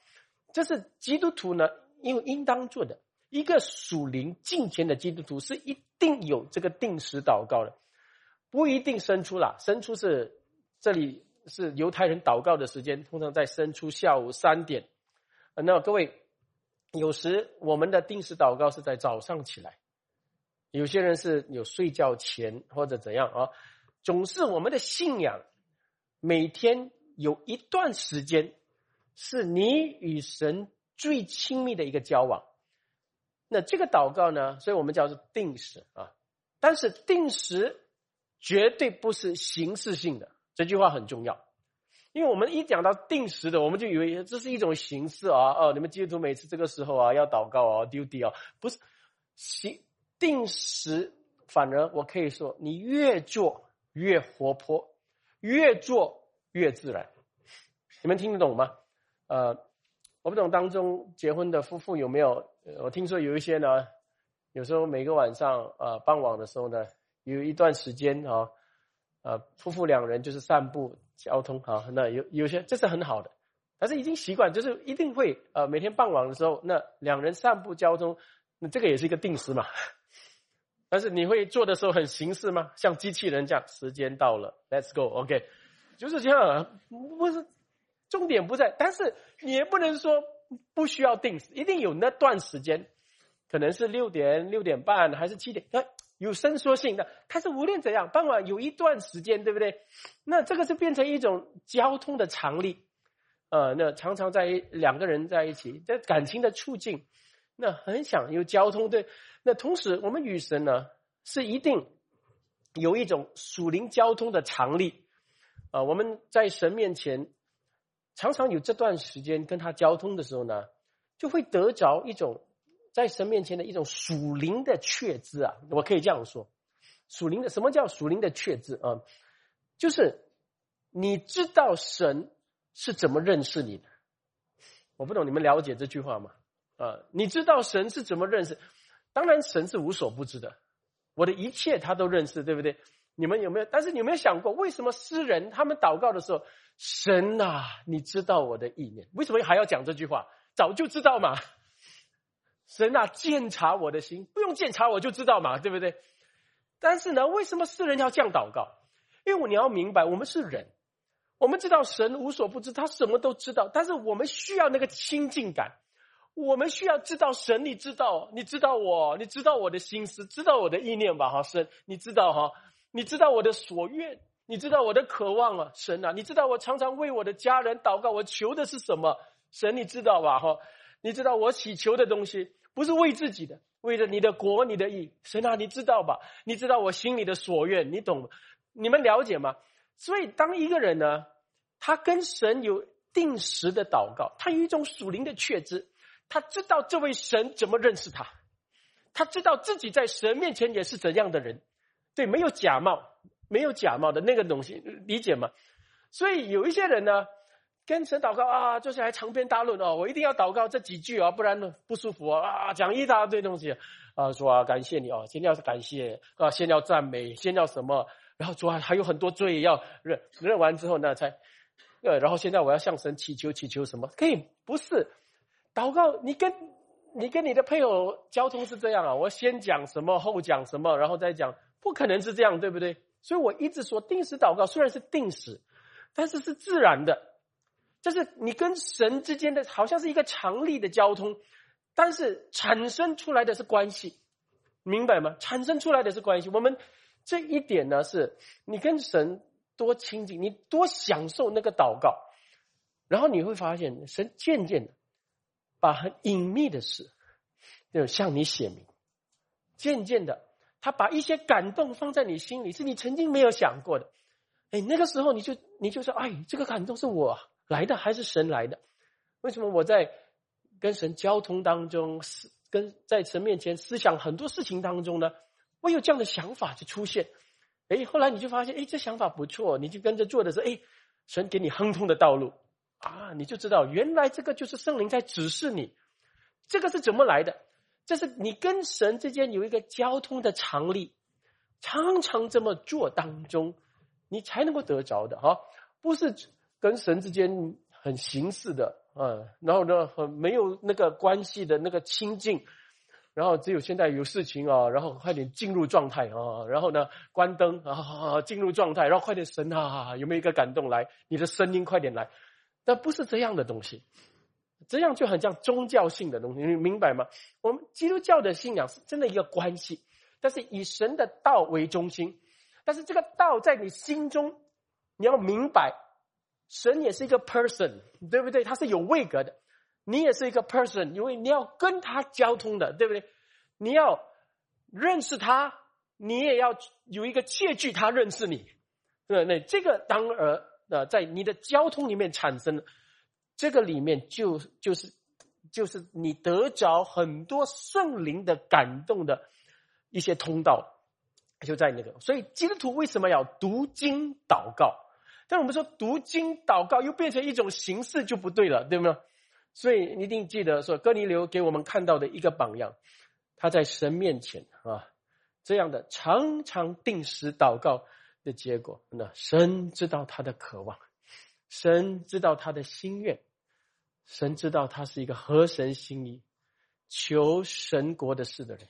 这是基督徒呢，因为应当做的一个属灵敬虔的基督徒是一定有这个定时祷告的，不一定生出了，生出是这里是犹太人祷告的时间，通常在生出下午三点。那各位，有时我们的定时祷告是在早上起来。有些人是有睡觉前或者怎样啊，总是我们的信仰，每天有一段时间是你与神最亲密的一个交往。那这个祷告呢，所以我们叫做定时啊。但是定时绝对不是形式性的，这句话很重要。因为我们一讲到定时的，我们就以为这是一种形式啊。哦，你们基督徒每次这个时候啊要祷告啊丢地啊，不是形。定时，反而我可以说，你越做越活泼，越做越自然。你们听得懂吗？呃，我不懂当中结婚的夫妇有没有？我听说有一些呢，有时候每个晚上啊傍晚的时候呢，有一段时间啊，呃，夫妇两人就是散步交通啊，那有有些这是很好的，但是已经习惯，就是一定会呃每天傍晚的时候，那两人散步交通，那这个也是一个定时嘛。但是你会做的时候很形式吗？像机器人这样，时间到了，Let's go，OK，就是这样，不是重点不在，但是你也不能说不需要定时，一定有那段时间，可能是六点、六点半还是七点，那有伸缩性的。但是无论怎样，傍晚有一段时间，对不对？那这个是变成一种交通的常例，呃，那常常在两个人在一起，在感情的促进。那很想有交通对，那同时我们与神呢是一定有一种属灵交通的常例啊，我们在神面前常常有这段时间跟他交通的时候呢，就会得着一种在神面前的一种属灵的确知啊，我可以这样说，属灵的什么叫属灵的确知啊？就是你知道神是怎么认识你的，我不懂你们了解这句话吗？啊，你知道神是怎么认识？当然，神是无所不知的，我的一切他都认识，对不对？你们有没有？但是你有没有想过，为什么诗人他们祷告的时候，神呐，你知道我的意念？为什么还要讲这句话？早就知道嘛。神啊，鉴察我的心，不用鉴察我就知道嘛，对不对？但是呢，为什么世人要这样祷告？因为你要明白，我们是人，我们知道神无所不知，他什么都知道，但是我们需要那个亲近感。我们需要知道神，你知道，你知道我，你知道我的心思，知道我的意念吧？哈，神，你知道哈，你知道我的所愿，你知道我的渴望啊，神啊，你知道我常常为我的家人祷告，我求的是什么？神，你知道吧？哈，你知道我祈求的东西不是为自己的，为了你的国，你的意。神啊，你知道吧？你知道我心里的所愿，你懂吗？你们了解吗？所以，当一个人呢，他跟神有定时的祷告，他有一种属灵的确知。他知道这位神怎么认识他，他知道自己在神面前也是怎样的人，对，没有假冒，没有假冒的那个东西，理解吗？所以有一些人呢，跟神祷告啊，就是还长篇大论哦，我一定要祷告这几句啊，不然呢不舒服啊，啊，讲一大堆东西啊，说啊感谢你哦，先要感谢啊，先要赞美，先要什么，然后主啊还有很多罪要认认完之后呢才，呃，然后现在我要向神祈求祈求什么？可以不是。祷告，你跟你跟你的配偶交通是这样啊？我先讲什么，后讲什么，然后再讲，不可能是这样，对不对？所以我一直说定时祷告虽然是定时，但是是自然的，这是你跟神之间的，好像是一个常力的交通，但是产生出来的是关系，明白吗？产生出来的是关系。我们这一点呢，是你跟神多亲近，你多享受那个祷告，然后你会发现神渐渐的。把很隐秘的事，就向你写明。渐渐的，他把一些感动放在你心里，是你曾经没有想过的。哎，那个时候你就你就说：“哎，这个感动是我来的还是神来的？为什么我在跟神交通当中，思跟在神面前思想很多事情当中呢？我有这样的想法就出现。哎，后来你就发现，哎，这想法不错，你就跟着做的时候，哎，神给你亨通的道路。”啊，你就知道原来这个就是圣灵在指示你，这个是怎么来的？这是你跟神之间有一个交通的常例，常常这么做当中，你才能够得着的哈。不是跟神之间很形式的啊，然后呢很没有那个关系的那个亲近，然后只有现在有事情啊，然后快点进入状态啊，然后呢关灯啊，进入状态，然后快点神啊，有没有一个感动来？你的声音快点来。那不是这样的东西，这样就很像宗教性的东西，你明白吗？我们基督教的信仰是真的一个关系，但是以神的道为中心，但是这个道在你心中，你要明白，神也是一个 person，对不对？他是有位格的，你也是一个 person，因为你要跟他交通的，对不对？你要认识他，你也要有一个借据他认识你，对那这个当然。那在你的交通里面产生，这个里面就就是就是你得着很多圣灵的感动的一些通道，就在那个。所以基督徒为什么要读经祷告？但我们说读经祷告又变成一种形式就不对了，对吗？所以你一定记得说，哥尼流给我们看到的一个榜样，他在神面前啊，这样的常常定时祷告。的结果，那神知道他的渴望，神知道他的心愿，神知道他是一个合神心意、求神国的事的人。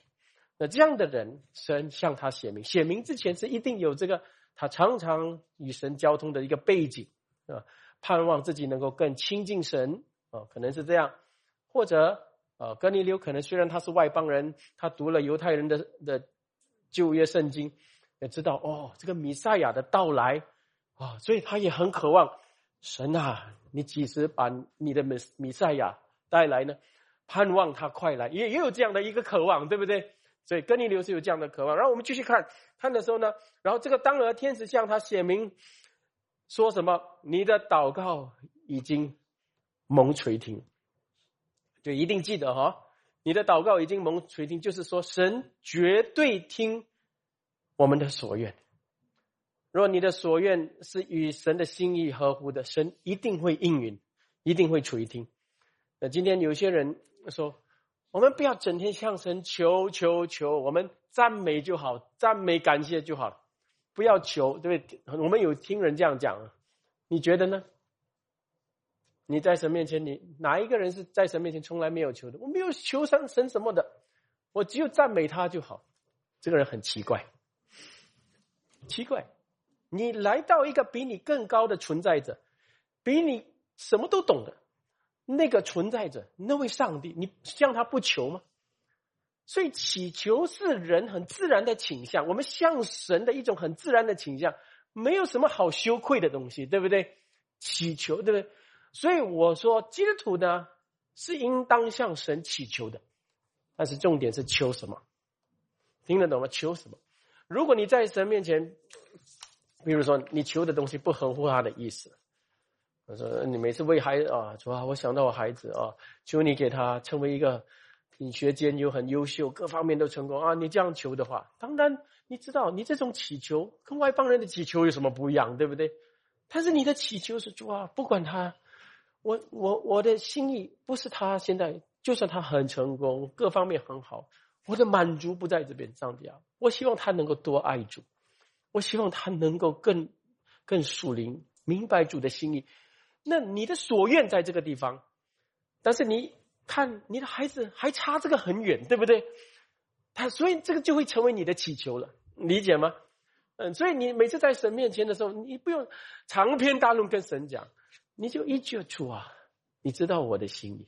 那这样的人，神向他写明，写明之前是一定有这个他常常与神交通的一个背景啊，盼望自己能够更亲近神啊，可能是这样，或者啊，哥尼流可能虽然他是外邦人，他读了犹太人的的旧约圣经。也知道哦，这个弥赛亚的到来啊，所以他也很渴望神啊，你几时把你的米米赛亚带来呢？盼望他快来，也也有这样的一个渴望，对不对？所以哥尼流是有这样的渴望。然后我们继续看看的时候呢，然后这个当儿天使向他写明说什么？你的祷告已经蒙垂听，就一定记得哈，你的祷告已经蒙垂听，就是说神绝对听。我们的所愿，若你的所愿是与神的心意合乎的，神一定会应允，一定会垂听。那今天有些人说，我们不要整天向神求求求，我们赞美就好，赞美感谢就好，不要求，对不对？我们有听人这样讲，你觉得呢？你在神面前，你哪一个人是在神面前从来没有求的？我没有求神神什么的，我只有赞美他就好。这个人很奇怪。奇怪，你来到一个比你更高的存在者，比你什么都懂的那个存在者，那位上帝，你向他不求吗？所以祈求是人很自然的倾向，我们向神的一种很自然的倾向，没有什么好羞愧的东西，对不对？祈求，对不对？所以我说，基督徒呢是应当向神祈求的，但是重点是求什么？听得懂吗？求什么？如果你在神面前，比如说你求的东西不合乎他的意思，我说你每次为孩子啊，主啊，我想到我孩子啊，求你给他成为一个品学兼优、很优秀、各方面都成功啊。你这样求的话，当然你知道，你这种祈求跟外邦人的祈求有什么不一样，对不对？但是你的祈求是主啊，不管他，我我我的心意不是他现在，就算他很成功，各方面很好。我的满足不在这边，上帝啊！我希望他能够多爱主，我希望他能够更更属灵，明白主的心意。那你的所愿在这个地方，但是你看你的孩子还差这个很远，对不对？他所以这个就会成为你的祈求了，理解吗？嗯，所以你每次在神面前的时候，你不用长篇大论跟神讲，你就一句出啊，你知道我的心意。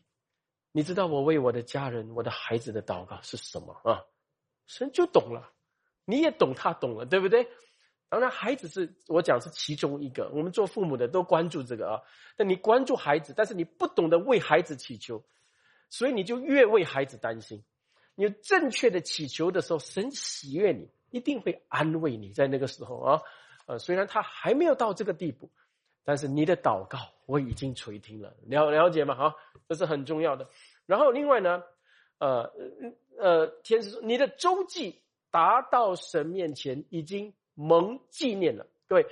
你知道我为我的家人、我的孩子的祷告是什么啊？神就懂了，你也懂，他懂了，对不对？当然，孩子是我讲是其中一个，我们做父母的都关注这个啊。但你关注孩子，但是你不懂得为孩子祈求，所以你就越为孩子担心。你正确的祈求的时候，神喜悦你，一定会安慰你。在那个时候啊，呃，虽然他还没有到这个地步。但是你的祷告我已经垂听了，了了解吗？好，这是很重要的。然后另外呢，呃呃，天使说你的周记达到神面前已经蒙纪念了，各位。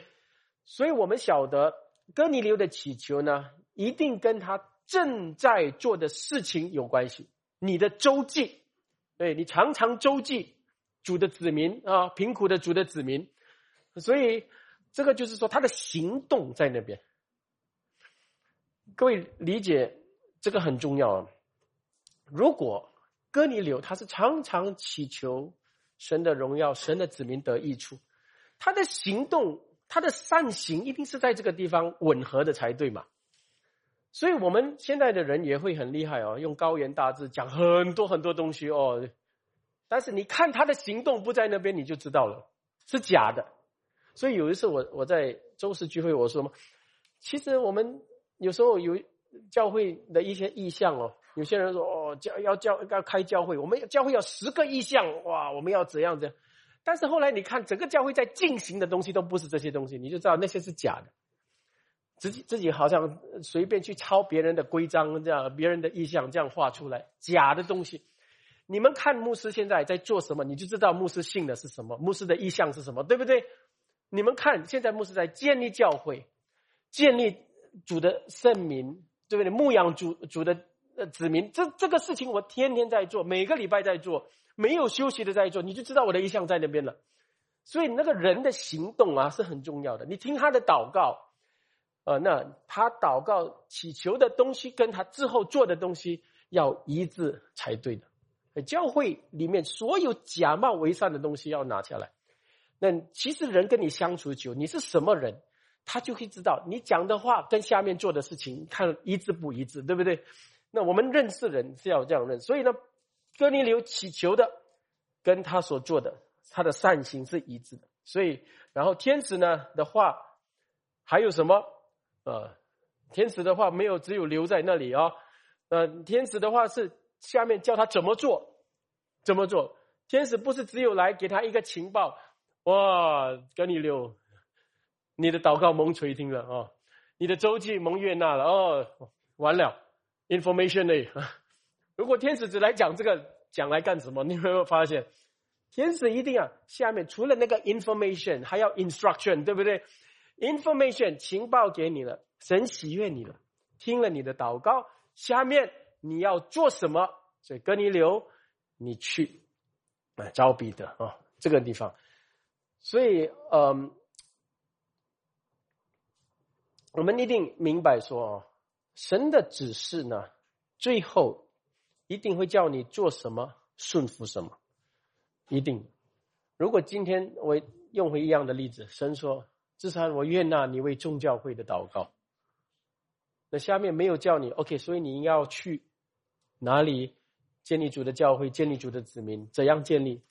所以我们晓得哥尼流的祈求呢，一定跟他正在做的事情有关系。你的周记，对你常常周记主的子民啊，贫苦的主的子民，所以。这个就是说，他的行动在那边。各位理解这个很重要啊。如果哥尼流他是常常祈求神的荣耀、神的子民得益处，他的行动、他的善行一定是在这个地方吻合的才对嘛。所以我们现在的人也会很厉害哦，用高言大志讲很多很多东西哦，但是你看他的行动不在那边，你就知道了是假的。所以有一次我我在周四聚会我说嘛，其实我们有时候有教会的一些意向哦，有些人说哦教要教要开教会，我们教会要十个意向哇，我们要怎样怎样，但是后来你看整个教会在进行的东西都不是这些东西，你就知道那些是假的，自己自己好像随便去抄别人的规章这样，别人的意向这样画出来假的东西，你们看牧师现在在做什么，你就知道牧师信的是什么，牧师的意向是什么，对不对？你们看，现在牧师在建立教会，建立主的圣名，对不对？牧养主主的子民，这这个事情我天天在做，每个礼拜在做，没有休息的在做，你就知道我的意向在那边了。所以那个人的行动啊是很重要的。你听他的祷告，呃，那他祷告祈求的东西跟他之后做的东西要一致才对的。教会里面所有假冒为善的东西要拿下来。那其实人跟你相处久，你是什么人，他就会知道你讲的话跟下面做的事情看一致不一致，对不对？那我们认识人是要这样认，所以呢，哥尼流祈求的跟他所做的他的善行是一致的。所以，然后天使呢的话还有什么？呃，天使的话没有只有留在那里啊。呃，天使的话是下面叫他怎么做，怎么做？天使不是只有来给他一个情报。哇，哥尼流，你的祷告蒙垂听了哦，你的周记蒙悦纳了哦，完了，information 呢？如果天使只来讲这个，讲来干什么？你有没有发现，天使一定啊，下面除了那个 information，还要 instruction，对不对？information 情报给你了，神喜悦你了，听了你的祷告，下面你要做什么？所以哥尼流，你去啊，招彼得啊，这个地方。所以，嗯，我们一定明白说，神的指示呢，最后一定会叫你做什么，顺服什么，一定。如果今天我用回一样的例子，神说至少我愿纳你为众教会的祷告。那下面没有叫你，OK，所以你要去哪里建立主的教会，建立主的子民，怎样建立？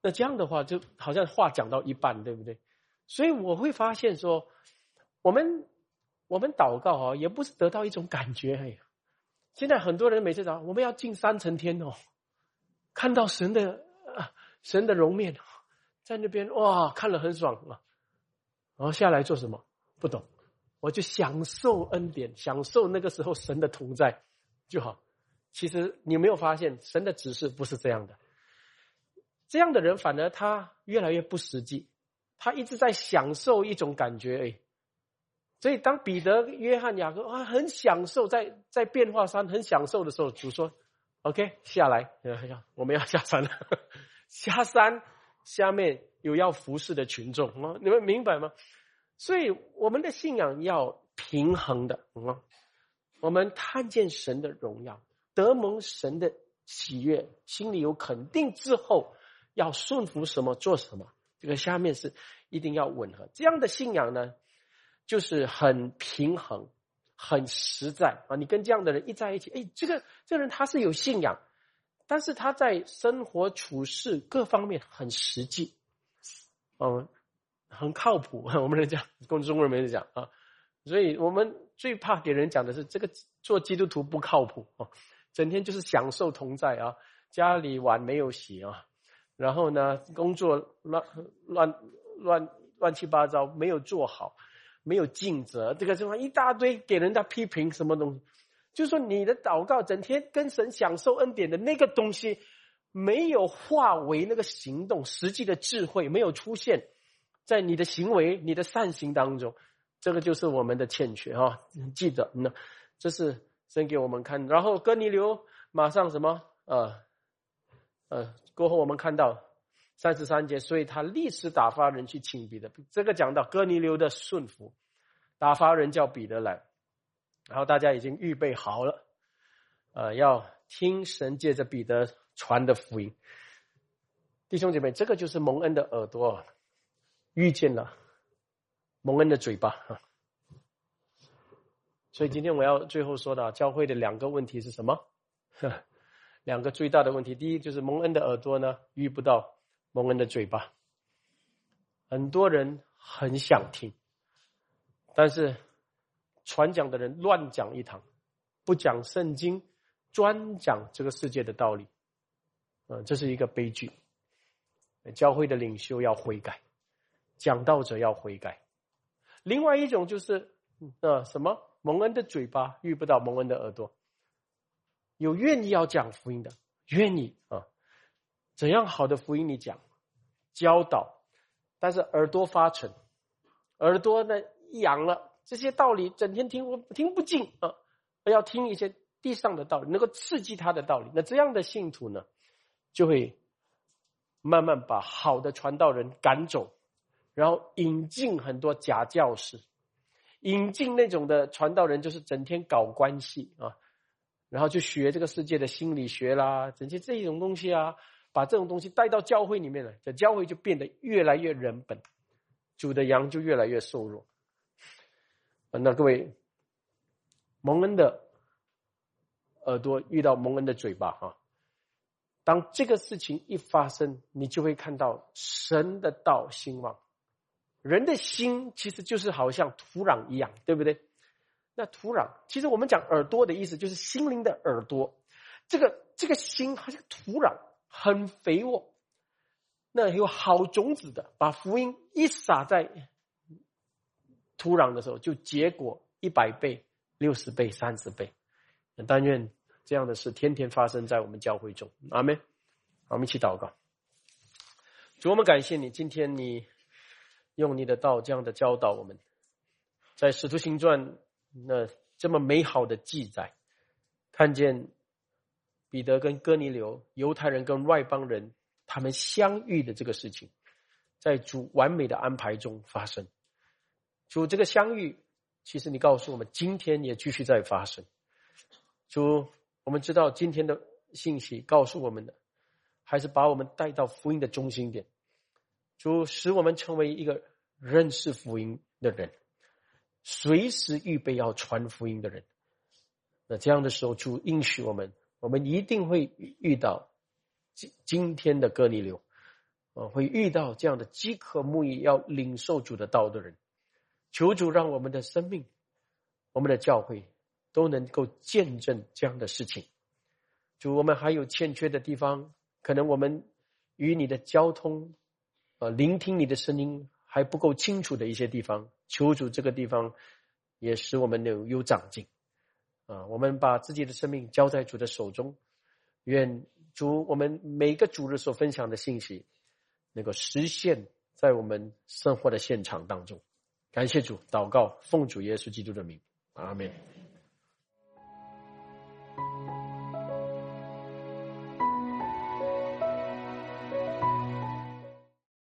那这样的话，就好像话讲到一半，对不对？所以我会发现说，我们我们祷告啊，也不是得到一种感觉。哎呀，现在很多人每次讲我们要进三层天哦，看到神的啊神的容面，在那边哇，看了很爽啊，然后下来做什么？不懂。我就享受恩典，享受那个时候神的同在就好。其实你没有发现，神的指示不是这样的。这样的人反而他越来越不实际，他一直在享受一种感觉。哎，所以当彼得、约翰、雅各啊很享受在在变化山很享受的时候，主说：“OK，下来，我们要下山了。下山下面有要服侍的群众啊，你们明白吗？”所以我们的信仰要平衡的，嗯，我们看见神的荣耀，得蒙神的喜悦，心里有肯定之后，要顺服什么做什么，这个下面是一定要吻合。这样的信仰呢，就是很平衡、很实在啊！你跟这样的人一在一起，哎，这个这个人他是有信仰，但是他在生活处事各方面很实际，嗯。很靠谱，我们人讲，跟中国人没讲啊，所以我们最怕给人讲的是这个做基督徒不靠谱啊，整天就是享受同在啊，家里碗没有洗啊，然后呢，工作乱乱乱乱七八糟没有做好，没有尽责，这个地方一大堆给人家批评什么东西，就说你的祷告整天跟神享受恩典的那个东西，没有化为那个行动，实际的智慧没有出现。在你的行为、你的善行当中，这个就是我们的欠缺哈。记得，那这是先给我们看。然后哥尼流马上什么？呃，呃，过后我们看到三十三节，所以他立时打发人去请彼得。这个讲到哥尼流的顺服，打发人叫彼得来，然后大家已经预备好了，呃，要听神借着彼得传的福音。弟兄姐妹，这个就是蒙恩的耳朵。遇见了蒙恩的嘴巴啊，所以今天我要最后说的教会的两个问题是什么？两个最大的问题，第一就是蒙恩的耳朵呢遇不到蒙恩的嘴巴，很多人很想听，但是传讲的人乱讲一堂，不讲圣经，专讲这个世界的道理，嗯，这是一个悲剧，教会的领袖要悔改。讲道者要悔改，另外一种就是呃什么？蒙恩的嘴巴遇不到蒙恩的耳朵，有愿意要讲福音的，愿意啊，怎样好的福音你讲，教导，但是耳朵发沉，耳朵呢痒了，这些道理整天听我听不进啊，要听一些地上的道理，能够刺激他的道理，那这样的信徒呢，就会慢慢把好的传道人赶走。然后引进很多假教师，引进那种的传道人，就是整天搞关系啊，然后就学这个世界的心理学啦，整些这种东西啊，把这种东西带到教会里面来，这教会就变得越来越人本，主的羊就越来越瘦弱。那各位，蒙恩的耳朵遇到蒙恩的嘴巴啊，当这个事情一发生，你就会看到神的道兴旺。人的心其实就是好像土壤一样，对不对？那土壤，其实我们讲耳朵的意思就是心灵的耳朵。这个这个心好像土壤，很肥沃。那有好种子的，把福音一撒在土壤的时候，就结果一百倍、六十倍、三十倍。但愿这样的事天天发生在我们教会中。阿门。我们一起祷告。主，我们感谢你，今天你。用你的道这样的教导我们，在使徒行传那这么美好的记载，看见彼得跟哥尼流犹太人跟外邦人他们相遇的这个事情，在主完美的安排中发生。主这个相遇，其实你告诉我们，今天也继续在发生。主，我们知道今天的信息告诉我们的，还是把我们带到福音的中心点。主使我们成为一个认识福音的人，随时预备要传福音的人。那这样的时候，主应许我们，我们一定会遇到今今天的哥尼流，啊，会遇到这样的饥渴慕义要领受主的道的人。求主让我们的生命，我们的教会都能够见证这样的事情。主，我们还有欠缺的地方，可能我们与你的交通，啊，聆听你的声音还不够清楚的一些地方，求主这个地方也使我们有有长进。啊，我们把自己的生命交在主的手中，愿主我们每个主日所分享的信息，能够实现在我们生活的现场当中。感谢主，祷告奉主耶稣基督的名，阿门。